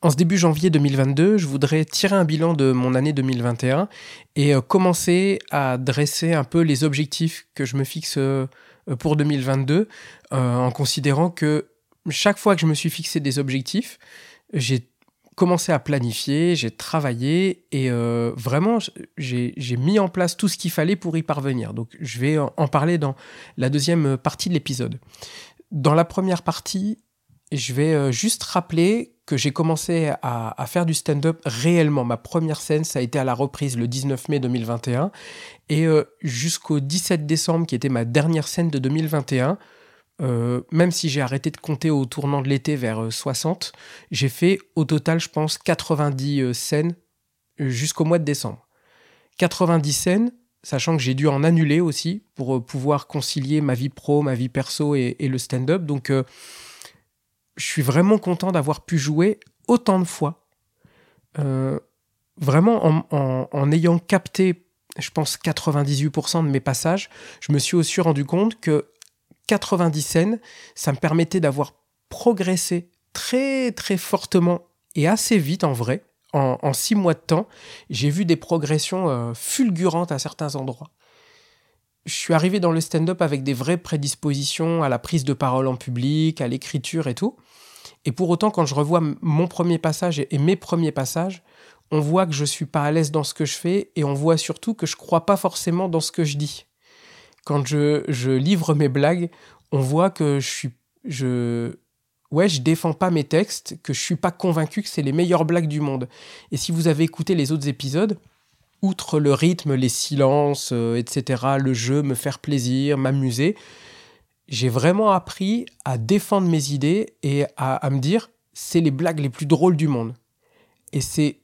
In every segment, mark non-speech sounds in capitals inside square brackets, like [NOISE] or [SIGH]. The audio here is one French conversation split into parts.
En ce début janvier 2022, je voudrais tirer un bilan de mon année 2021 et euh, commencer à dresser un peu les objectifs que je me fixe euh, pour 2022 euh, en considérant que chaque fois que je me suis fixé des objectifs, j'ai commencé à planifier, j'ai travaillé et vraiment j'ai mis en place tout ce qu'il fallait pour y parvenir. Donc je vais en parler dans la deuxième partie de l'épisode. Dans la première partie, je vais juste rappeler que j'ai commencé à, faire du stand-up réellement. Ma première scène, ça a été à la reprise le 19 mai 2021. Et euh, jusqu'au 17 décembre, qui était ma dernière scène de 2021, euh, même si j'ai arrêté de compter au tournant de l'été vers 60, euh, j'ai fait au total, je pense, 90 scènes jusqu'au mois de décembre. 90 scènes, sachant que j'ai dû en annuler aussi pour pouvoir concilier ma vie pro, ma vie perso et le stand-up. Donc je suis vraiment content d'avoir pu jouer autant de fois. Euh, vraiment, en, ayant capté, je pense, 98% de mes passages, je me suis aussi rendu compte que 90 scènes, ça me permettait d'avoir progressé très très fortement et assez vite en vrai. En, six mois de temps, j'ai vu des progressions euh, fulgurantes à certains endroits. Je suis arrivé dans le stand-up avec des vraies prédispositions à la prise de parole en public, à l'écriture et tout. Et pour autant, quand je revois mon premier passage et mes premiers passages, on voit que je suis pas à l'aise dans ce que je fais et on voit surtout que je crois pas forcément dans ce que je dis. Quand je, je livre mes blagues, on voit que je suis, je, ouais, je défends pas mes textes, que je suis pas convaincu que c'est les meilleures blagues du monde. Et si vous avez écouté les autres épisodes, outre le rythme, les silences, euh, etc., le jeu, me faire plaisir, m'amuser, j'ai vraiment appris à défendre mes idées et à, me dire c'est les blagues les plus drôles du monde. Et c'est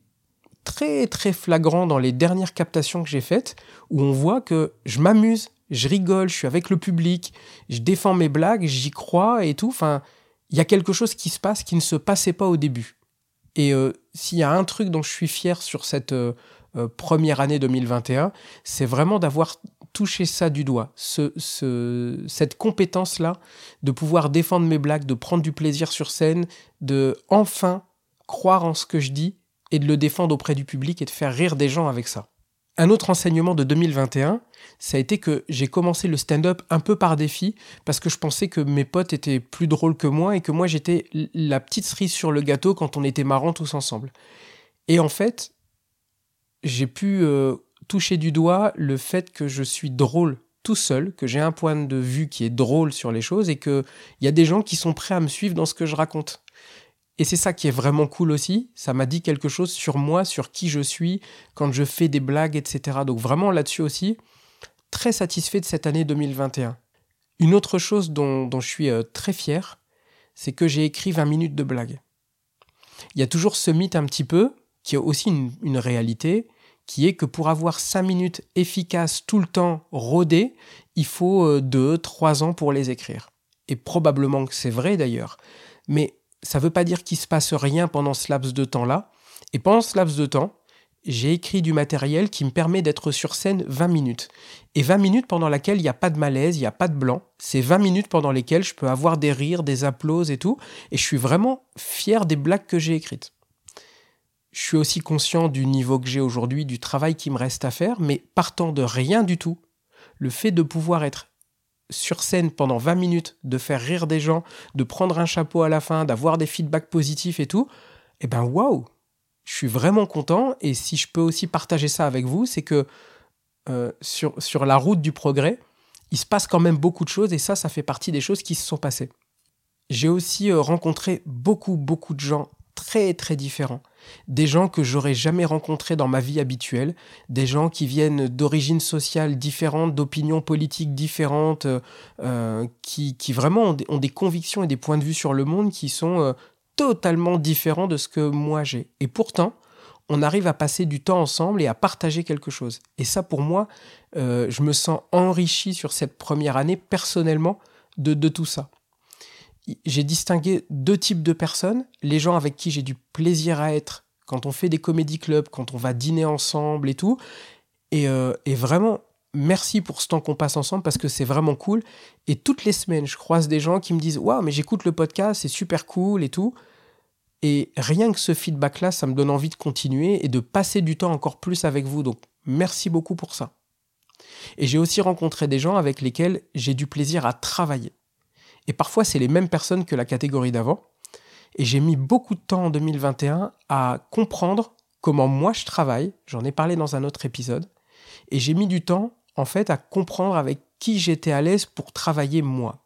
très très flagrant dans les dernières captations que j'ai faites où on voit que je m'amuse, je rigole, je suis avec le public, je défends mes blagues, j'y crois et tout. Enfin, il y a quelque chose qui se passe qui ne se passait pas au début. Et euh, s'il y a un truc dont je suis fier sur cette euh, euh, première année 2021, c'est vraiment d'avoir touché ça du doigt, ce, cette compétence-là de pouvoir défendre mes blagues, de prendre du plaisir sur scène, de enfin croire en ce que je dis et de le défendre auprès du public et de faire rire des gens avec ça. Un autre enseignement de 2021, ça a été que j'ai commencé le stand-up un peu par défi parce que je pensais que mes potes étaient plus drôles que moi et que moi j'étais la petite cerise sur le gâteau quand on était marrants tous ensemble. Et en fait, j'ai pu euh, toucher du doigt le fait que je suis drôle tout seul, que j'ai un point de vue qui est drôle sur les choses et qu'il y a des gens qui sont prêts à me suivre dans ce que je raconte. Et c'est ça qui est vraiment cool aussi. Ça m'a dit quelque chose sur moi, sur qui je suis, quand je fais des blagues, etc. Donc vraiment là-dessus aussi, très satisfait de cette année 2021. Une autre chose dont, je suis euh, très fier, c'est que j'ai écrit 20 minutes de blagues. Il y a toujours ce mythe un petit peu, qui est aussi une réalité, qui est que pour avoir 5 minutes efficaces tout le temps rodées, il faut 2, euh, 3 ans pour les écrire. Et probablement que c'est vrai d'ailleurs. Mais ça ne veut pas dire qu'il ne se passe rien pendant ce laps de temps-là. Et pendant ce laps de temps, j'ai écrit du matériel qui me permet d'être sur scène 20 minutes. Et 20 minutes pendant laquelle il n'y a pas de malaise, il n'y a pas de blanc. C'est 20 minutes pendant lesquelles je peux avoir des rires, des applauses et tout. Et je suis vraiment fier des blagues que j'ai écrites je suis aussi conscient du niveau que j'ai aujourd'hui, du travail qui me reste à faire, mais partant de rien du tout, le fait de pouvoir être sur scène pendant 20 minutes, de faire rire des gens, de prendre un chapeau à la fin, d'avoir des feedbacks positifs et tout, eh ben waouh Je suis vraiment content et si je peux aussi partager ça avec vous, c'est que euh, sur, sur la route du progrès, il se passe quand même beaucoup de choses et ça, ça fait partie des choses qui se sont passées. J'ai aussi euh, rencontré beaucoup, beaucoup de gens très, très différents des gens que j'aurais jamais rencontrés dans ma vie habituelle, des gens qui viennent d'origines sociales différentes, d'opinions politiques différentes, euh, qui, vraiment ont des, convictions et des points de vue sur le monde qui sont euh, totalement différents de ce que moi j'ai. Et pourtant, on arrive à passer du temps ensemble et à partager quelque chose. Et ça, pour moi, euh, je me sens enrichi sur cette première année personnellement de tout ça j'ai distingué deux types de personnes. Les gens avec qui j'ai du plaisir à être quand on fait des comédie clubs, quand on va dîner ensemble et tout. Et, euh, vraiment, merci pour ce temps qu'on passe ensemble parce que c'est vraiment cool. Et toutes les semaines, je croise des gens qui me disent Waouh, mais j'écoute le podcast, c'est super cool et tout. Et rien que ce feedback-là, ça me donne envie de continuer et de passer du temps encore plus avec vous. Donc, merci beaucoup pour ça. Et j'ai aussi rencontré des gens avec lesquels j'ai du plaisir à travailler. Et parfois, c'est les mêmes personnes que la catégorie d'avant. Et j'ai mis beaucoup de temps en 2021 à comprendre comment moi je travaille. J'en ai parlé dans un autre épisode. Et j'ai mis du temps, en fait, à comprendre avec qui j'étais à l'aise pour travailler moi.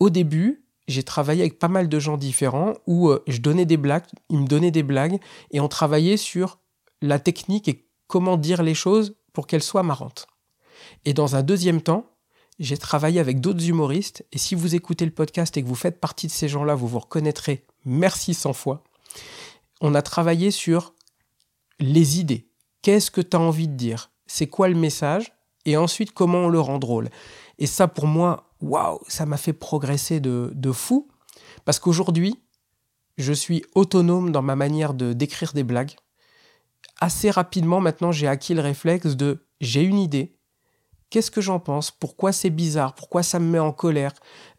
Au début, j'ai travaillé avec pas mal de gens différents où euh, je donnais des blagues, ils me donnaient des blagues et on travaillait sur la technique et comment dire les choses pour qu'elles soient marrantes. Et dans un deuxième temps, j'ai travaillé avec d'autres humoristes et si vous écoutez le podcast et que vous faites partie de ces gens-là, vous vous reconnaîtrez. Merci 100 fois. On a travaillé sur les idées. Qu'est-ce que tu as envie de dire? C'est quoi le message? Et ensuite, comment on le rend drôle? Et ça, pour moi, waouh, ça m'a fait progresser de, de fou. Parce qu'aujourd'hui, je suis autonome dans ma manière de d'écrire des blagues. Assez rapidement, maintenant, j'ai acquis le réflexe de j'ai une idée. Qu'est-ce que j'en pense? Pourquoi c'est bizarre? Pourquoi ça me met en colère?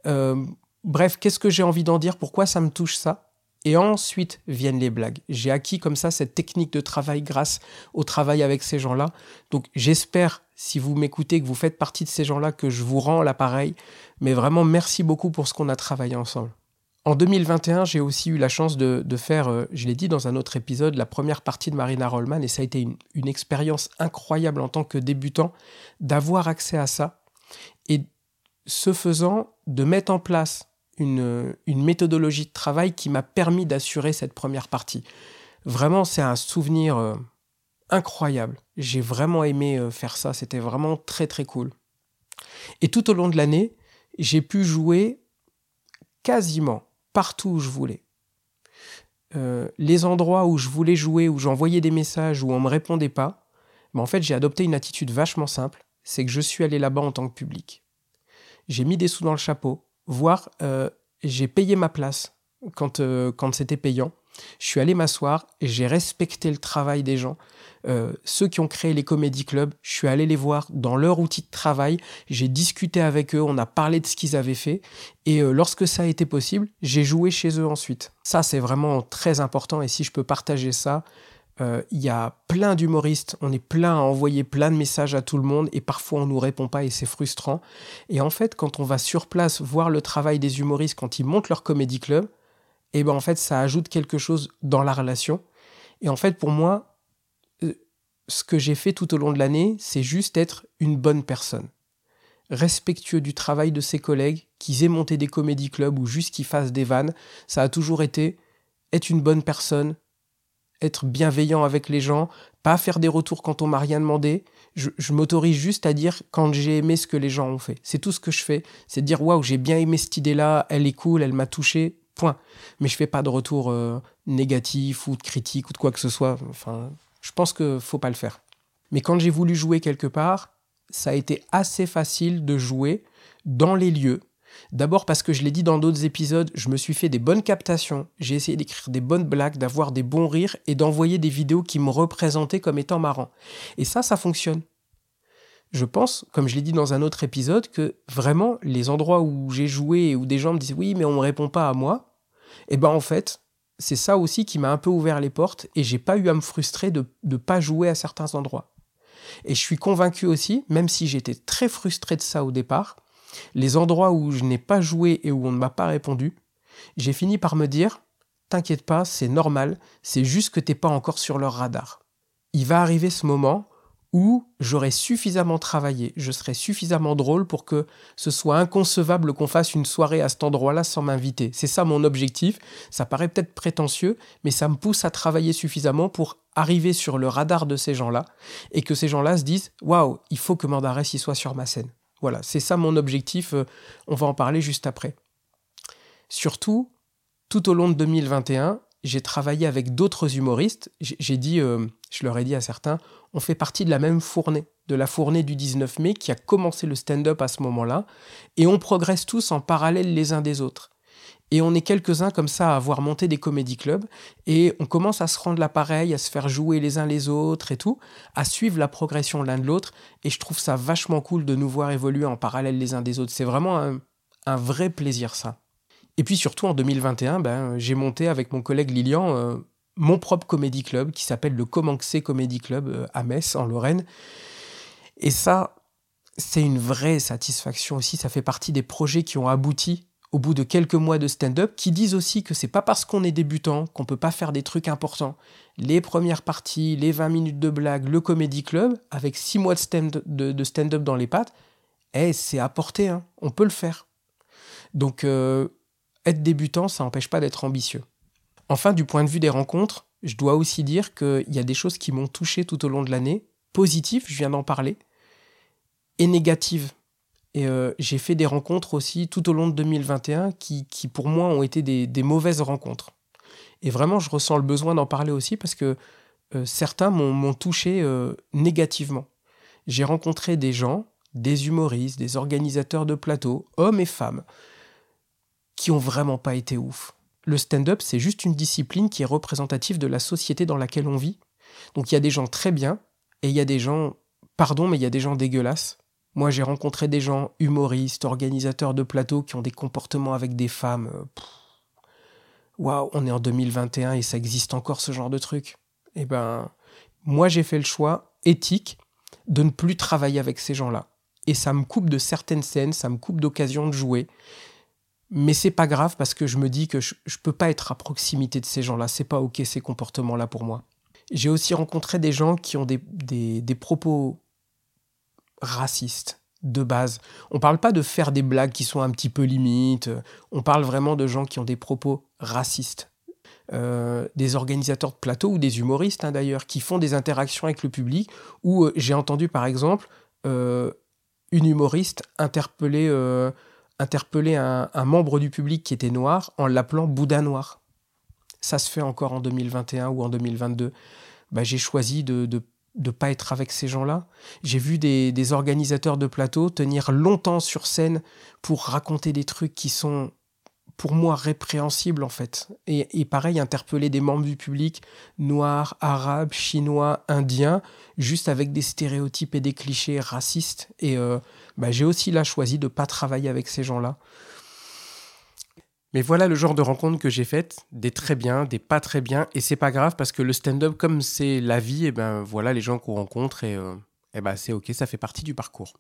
Euh, Bref, qu'est-ce que j'ai envie d'en dire? Pourquoi ça me touche ça? Et ensuite viennent les blagues. J'ai acquis comme ça cette technique de travail grâce au travail avec ces gens-là. Donc j'espère, si vous m'écoutez, que vous faites partie de ces gens-là, que je vous rends l'appareil. Mais vraiment, merci beaucoup pour ce qu'on a travaillé ensemble. En 2021, j'ai aussi eu la chance de, faire, euh, je l'ai dit dans un autre épisode, la première partie de Marina Rollman, et ça a été une, expérience incroyable en tant que débutant d'avoir accès à ça, et ce faisant, de mettre en place une, méthodologie de travail qui m'a permis d'assurer cette première partie. Vraiment, c'est un souvenir euh, incroyable. J'ai vraiment aimé euh, faire ça. C'était vraiment très très cool. Et tout au long de l'année, j'ai pu jouer quasiment partout où je voulais. Euh, les endroits où je voulais jouer, où j'envoyais des messages, où on ne me répondait pas, mais en fait, j'ai adopté une attitude vachement simple. C'est que je suis allé là-bas en tant que public. J'ai mis des sous dans le chapeau, voire euh, j'ai payé ma place quand, euh, quand c'était payant. Je suis allé m'asseoir j'ai respecté le travail des gens. Euh, ceux qui ont créé les comédie clubs, je suis allé les voir dans leur outil de travail, j'ai discuté avec eux, on a parlé de ce qu'ils avaient fait et lorsque ça a été possible, j'ai joué chez eux ensuite. Ça c'est vraiment très important et si je peux partager ça, euh, il y a plein d'humoristes, on est plein à envoyer plein de messages à tout le monde et parfois on nous répond pas et c'est frustrant. Et en fait, quand on va sur place voir le travail des humoristes quand ils montent leur comédie club, et ben en fait ça ajoute quelque chose dans la relation. Et en fait pour moi, euh, ce que j'ai fait tout au long de l'année, c'est juste être une bonne personne, respectueux du travail de ses collègues, qu'ils aient monté des comédie clubs ou juste qu'ils fassent des vannes. Ça a toujours été être une bonne personne, être bienveillant avec les gens, pas faire des retours quand on m'a rien demandé. Je, m'autorise juste à dire quand j'ai aimé ce que les gens ont fait. C'est tout ce que je fais. C'est dire waouh, j'ai bien aimé cette idée-là, elle est cool, elle m'a touché, point. Mais je fais pas de retour euh, négatif ou de critique ou de quoi que ce soit. Enfin, je pense que faut pas le faire. Mais quand j'ai voulu jouer quelque part, ça a été assez facile de jouer dans les lieux D'abord parce que je l'ai dit dans d'autres épisodes, je me suis fait des bonnes captations, j'ai essayé d'écrire des bonnes blagues, d'avoir des bons rires et d'envoyer des vidéos qui me représentaient comme étant marrant. Et ça, ça fonctionne. Je pense, comme je l'ai dit dans un autre épisode, que vraiment les endroits où j'ai joué et où des gens me disent oui mais on ne répond pas à moi, et eh ben en fait c'est ça aussi qui m'a un peu ouvert les portes et j'ai pas eu à me frustrer de ne pas jouer à certains endroits. Et je suis convaincu aussi, même si j'étais très frustré de ça au départ, les endroits où je n'ai pas joué et où on ne m'a pas répondu, j'ai fini par me dire T'inquiète pas, c'est normal, c'est juste que t'es pas encore sur leur radar. Il va arriver ce moment où j'aurai suffisamment travaillé, je serai suffisamment drôle pour que ce soit inconcevable qu'on fasse une soirée à cet endroit-là sans m'inviter. C'est ça mon objectif. Ça paraît peut-être prétentieux, mais ça me pousse à travailler suffisamment pour arriver sur le radar de ces gens-là et que ces gens-là se disent Waouh, il faut que Mandarès y soit sur ma scène. Voilà, c'est ça mon objectif. Euh, on va en parler juste après. Surtout, tout au long de 2021, j'ai travaillé avec d'autres humoristes. J'ai dit, euh, je leur ai dit à certains, on fait partie de la même fournée, de la fournée du 19 mai qui a commencé le stand-up à ce moment-là, et on progresse tous en parallèle les uns des autres. Et on est quelques-uns comme ça à avoir monté des comédie clubs et on commence à se rendre l'appareil, à se faire jouer les uns les autres et tout, à suivre la progression l'un de l'autre. Et je trouve ça vachement cool de nous voir évoluer en parallèle les uns des autres. C'est vraiment un, vrai plaisir ça. Et puis surtout en 2021, ben, j'ai monté avec mon collègue Lilian euh, mon propre comédie club qui s'appelle le Comanxé Comedy Club euh, à Metz, en Lorraine. Et ça, c'est une vraie satisfaction aussi. Ça fait partie des projets qui ont abouti au bout de quelques mois de stand-up, qui disent aussi que c'est pas parce qu'on est débutant qu'on peut pas faire des trucs importants. Les premières parties, les 20 minutes de blague, le comédie club, avec 6 mois de stand-up dans les pattes, eh, c'est porter, hein. on peut le faire. Donc, euh, être débutant, ça n'empêche pas d'être ambitieux. Enfin, du point de vue des rencontres, je dois aussi dire qu'il y a des choses qui m'ont touché tout au long de l'année, positives, je viens d'en parler, et négatives. Et euh, j'ai fait des rencontres aussi tout au long de 2021 qui, pour moi, ont été des, mauvaises rencontres. Et vraiment, je ressens le besoin d'en parler aussi parce que euh, certains m'ont touché euh, négativement. J'ai rencontré des gens, des humoristes, des organisateurs de plateaux, hommes et femmes, qui ont vraiment pas été ouf. Le stand-up, c'est juste une discipline qui est représentative de la société dans laquelle on vit. Donc il y a des gens très bien et il y a des gens, pardon, mais il y a des gens dégueulasses. Moi, j'ai rencontré des gens humoristes, organisateurs de plateaux qui ont des comportements avec des femmes. Euh, waouh, on est en 2021 et ça existe encore ce genre de truc. Eh ben, moi, j'ai fait le choix éthique de ne plus travailler avec ces gens-là. Et ça me coupe de certaines scènes, ça me coupe d'occasions de jouer. Mais c'est pas grave parce que je me dis que je, ne peux pas être à proximité de ces gens-là. C'est pas ok ces comportements-là pour moi. J'ai aussi rencontré des gens qui ont des, des, propos racistes de base. On parle pas de faire des blagues qui sont un petit peu limites. On parle vraiment de gens qui ont des propos racistes. Euh, des organisateurs de plateaux ou des humoristes hein, d'ailleurs qui font des interactions avec le public où euh, j'ai entendu par exemple euh, une humoriste interpeller interpeller un, membre du public qui était noir en l'appelant Bouddha noir. Ça se fait encore en 2021 ou en 2022. Bah, j'ai choisi de ne pas être avec ces gens-là. J'ai vu des, des, organisateurs de plateaux tenir longtemps sur scène pour raconter des trucs qui sont pour moi répréhensible en fait. Et, pareil, interpeller des membres du public noirs, arabes, chinois, indiens, juste avec des stéréotypes et des clichés racistes. Et euh, bah, j'ai aussi là choisi de ne pas travailler avec ces gens-là. Mais voilà le genre de rencontres que j'ai faites, des très bien, des pas très bien, et c'est pas grave parce que le stand-up, comme c'est la vie, et ben voilà les gens qu'on rencontre et, euh, et ben c'est ok, ça fait partie du parcours.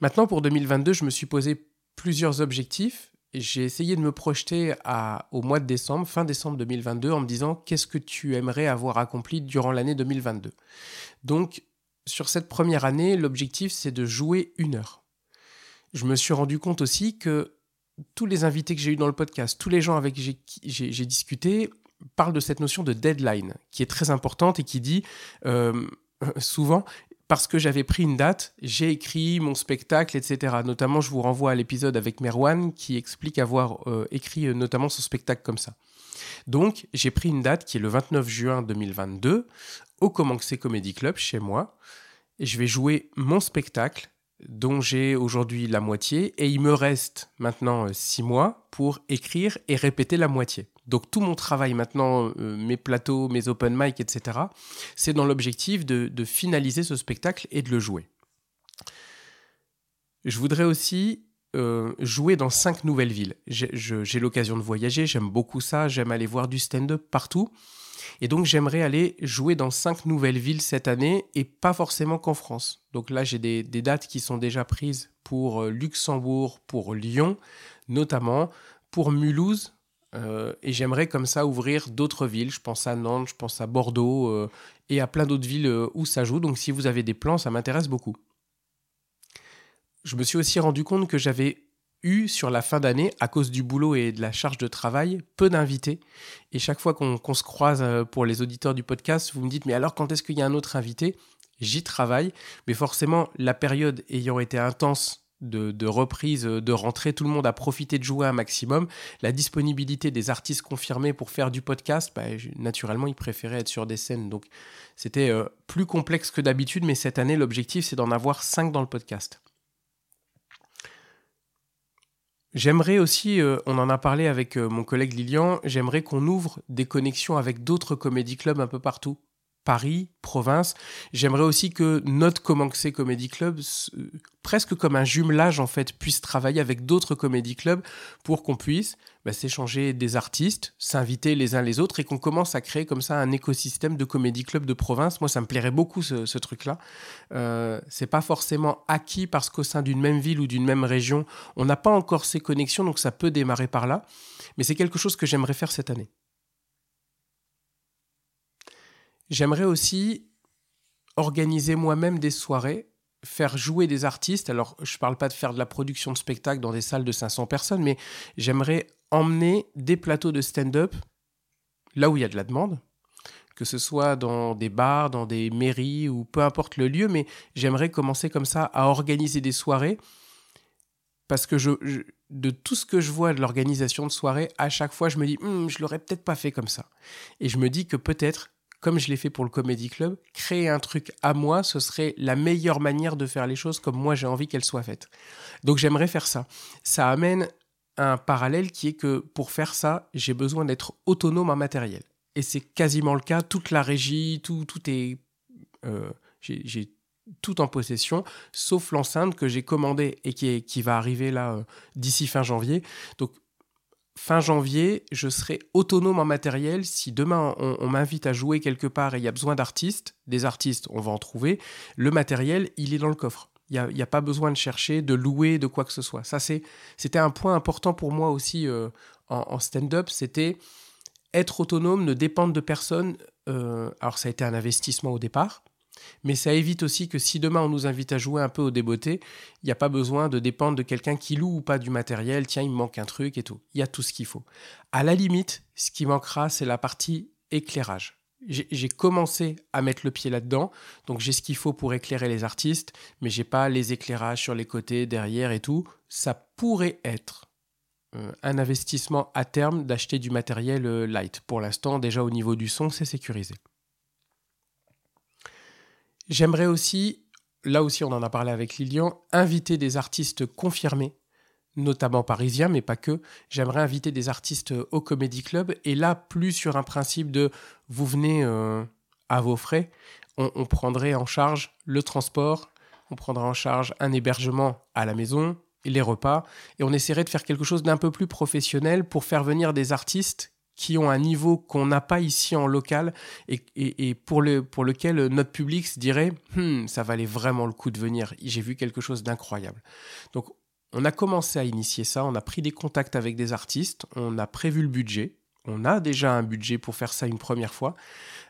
Maintenant pour 2022, je me suis posé plusieurs objectifs j'ai essayé de me projeter au mois de décembre, fin décembre 2022, en me disant qu'est-ce que tu aimerais avoir accompli durant l'année 2022. Donc, sur cette première année, l'objectif, c'est de jouer une heure. Je me suis rendu compte aussi que tous les invités que j'ai eus dans le podcast, tous les gens avec qui j'ai discuté, parlent de cette notion de deadline, qui est très importante et qui dit euh, [LAUGHS] souvent parce que j'avais pris une date, j'ai écrit mon spectacle, etc. Notamment, je vous renvoie à l'épisode avec Merwan qui explique avoir euh, écrit euh, notamment son spectacle comme ça. Donc, j'ai pris une date qui est le 29 juin 2022 au Comanxé Comedy Club chez moi. Je vais jouer mon spectacle dont j'ai aujourd'hui la moitié et il me reste maintenant euh, six mois pour écrire et répéter la moitié. Donc tout mon travail maintenant, euh, mes plateaux, mes open mic, etc., c'est dans l'objectif de, finaliser ce spectacle et de le jouer. Je voudrais aussi euh, jouer dans cinq nouvelles villes. J'ai l'occasion de voyager, j'aime beaucoup ça, j'aime aller voir du stand-up partout. Et donc j'aimerais aller jouer dans cinq nouvelles villes cette année et pas forcément qu'en France. Donc là j'ai des, dates qui sont déjà prises pour euh, Luxembourg, pour Lyon notamment, pour Mulhouse euh, et j'aimerais comme ça ouvrir d'autres villes. Je pense à Nantes, je pense à Bordeaux euh, et à plein d'autres villes où ça joue. Donc si vous avez des plans, ça m'intéresse beaucoup. Je me suis aussi rendu compte que j'avais eu sur la fin d'année, à cause du boulot et de la charge de travail, peu d'invités. Et chaque fois qu'on se croise pour les auditeurs du podcast, vous me dites, mais alors quand est-ce qu'il y a un autre invité? J'y travaille, mais forcément, la période ayant été intense de, reprise, de rentrée, tout le monde a profité de jouer un maximum. La disponibilité des artistes confirmés pour faire du podcast, bah, naturellement, ils préféraient être sur des scènes. Donc, c'était euh, plus complexe que d'habitude, mais cette année, l'objectif, c'est d'en avoir 5 dans le podcast. J'aimerais aussi, euh, on en a parlé avec euh, mon collègue Lilian, j'aimerais qu'on ouvre des connexions avec d'autres comédie clubs un peu partout. Paris, province. J'aimerais aussi que notre Comanxé Comedy Club, presque comme un jumelage en fait, puisse travailler avec d'autres comédie clubs pour qu'on puisse bah, s'échanger des artistes, s'inviter les uns les autres et qu'on commence à créer comme ça un écosystème de comédie club de province. Moi, ça me plairait beaucoup ce, truc-là. Euh, c'est pas forcément acquis parce qu'au sein d'une même ville ou d'une même région, on n'a pas encore ces connexions, donc ça peut démarrer par là. Mais c'est quelque chose que j'aimerais faire cette année. J'aimerais aussi organiser moi-même des soirées faire jouer des artistes. Alors, je ne parle pas de faire de la production de spectacle dans des salles de 500 personnes, mais j'aimerais emmener des plateaux de stand-up là où il y a de la demande, que ce soit dans des bars, dans des mairies ou peu importe le lieu, mais j'aimerais commencer comme ça à organiser des soirées parce que de tout ce que je vois de l'organisation de soirées, à chaque fois, je me dis, hum, je l'aurais peut-être pas fait comme ça. Et je me dis que peut-être comme je l'ai fait pour le Comedy Club, créer un truc à moi, ce serait la meilleure manière de faire les choses comme moi j'ai envie qu'elles soient faites. Donc j'aimerais faire ça. Ça amène un parallèle qui est que pour faire ça, j'ai besoin d'être autonome en matériel. Et c'est quasiment le cas. Toute la régie, tout, tout est... Euh, j'ai tout en possession, sauf l'enceinte que j'ai commandée et qui, qui va arriver là euh, d'ici fin janvier. Donc fin janvier, je serai autonome en matériel. Si demain on, m'invite à jouer quelque part et il y a besoin d'artistes, des artistes, on va en trouver. Le matériel, il est dans le coffre. Il n'y a, pas besoin de chercher, de louer, de quoi que ce soit. Ça, c'était un point important pour moi aussi euh, en, stand-up. C'était être autonome, ne dépendre de personne. Euh, alors, ça a été un investissement au départ. Mais ça évite aussi que si demain on nous invite à jouer un peu au débeauté, il n'y a pas besoin de dépendre de quelqu'un qui loue ou pas du matériel, tiens, il me manque un truc et tout. Il y a tout ce qu'il faut. À la limite, ce qui manquera, c'est la partie éclairage. J'ai commencé à mettre le pied là-dedans, donc j'ai ce qu'il faut pour éclairer les artistes, mais j'ai pas les éclairages sur les côtés, derrière et tout. Ça pourrait être euh, un investissement à terme d'acheter du matériel euh, light. Pour l'instant, déjà au niveau du son, c'est sécurisé. J'aimerais aussi, là aussi on en a parlé avec Lilian, inviter des artistes confirmés, notamment parisiens, mais pas que. J'aimerais inviter des artistes au Comedy Club, et là, plus sur un principe de vous venez euh, à vos frais, on, prendrait en charge le transport, on prendrait en charge un hébergement à la maison, les repas, et on essaierait de faire quelque chose d'un peu plus professionnel pour faire venir des artistes qui ont un niveau qu'on n'a pas ici en local et, pour, le, pour lequel notre public se dirait hmm, ça valait vraiment le coup de venir, j'ai vu quelque chose d'incroyable. Donc on a commencé à initier ça, on a pris des contacts avec des artistes, on a prévu le budget, on a déjà un budget pour faire ça une première fois.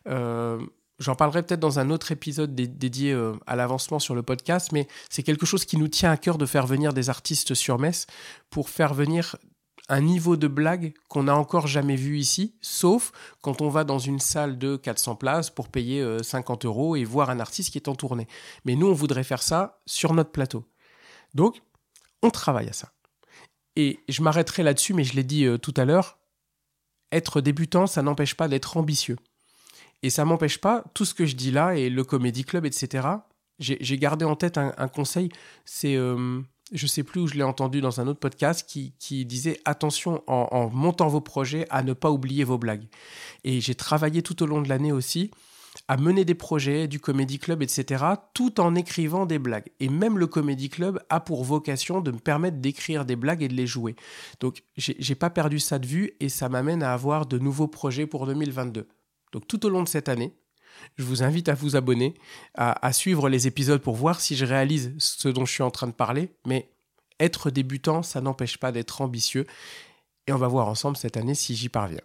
Euh, j'en parlerai peut-être dans un autre épisode dédié euh, à l'avancement sur le podcast, mais c'est quelque chose qui nous tient à cœur de faire venir des artistes sur Metz pour faire venir un niveau de blague qu'on n'a encore jamais vu ici, sauf quand on va dans une salle de 400 places pour payer 50 euh, euros et voir un artiste qui est en tournée. Mais nous, on voudrait faire ça sur notre plateau. Donc, on travaille à ça. Et je m'arrêterai là-dessus, mais je l'ai dit euh, tout à l'heure, être débutant, ça n'empêche pas d'être ambitieux. Et ça m'empêche pas, tout ce que je dis là, et le Comedy Club, etc., j'ai gardé en tête un, conseil, c'est... Euh, je sais plus où je l'ai entendu dans un autre podcast qui, disait attention en, montant vos projets à ne pas oublier vos blagues. Et j'ai travaillé tout au long de l'année aussi à mener des projets, du comédie club, etc., tout en écrivant des blagues. Et même le comédie club a pour vocation de me permettre d'écrire des blagues et de les jouer. Donc j'ai pas perdu ça de vue et ça m'amène à avoir de nouveaux projets pour 2022. Donc tout au long de cette année, je vous invite à vous abonner, à, suivre les épisodes pour voir si je réalise ce dont je suis en train de parler. Mais être débutant, ça n'empêche pas d'être ambitieux. Et on va voir ensemble cette année si j'y parviens.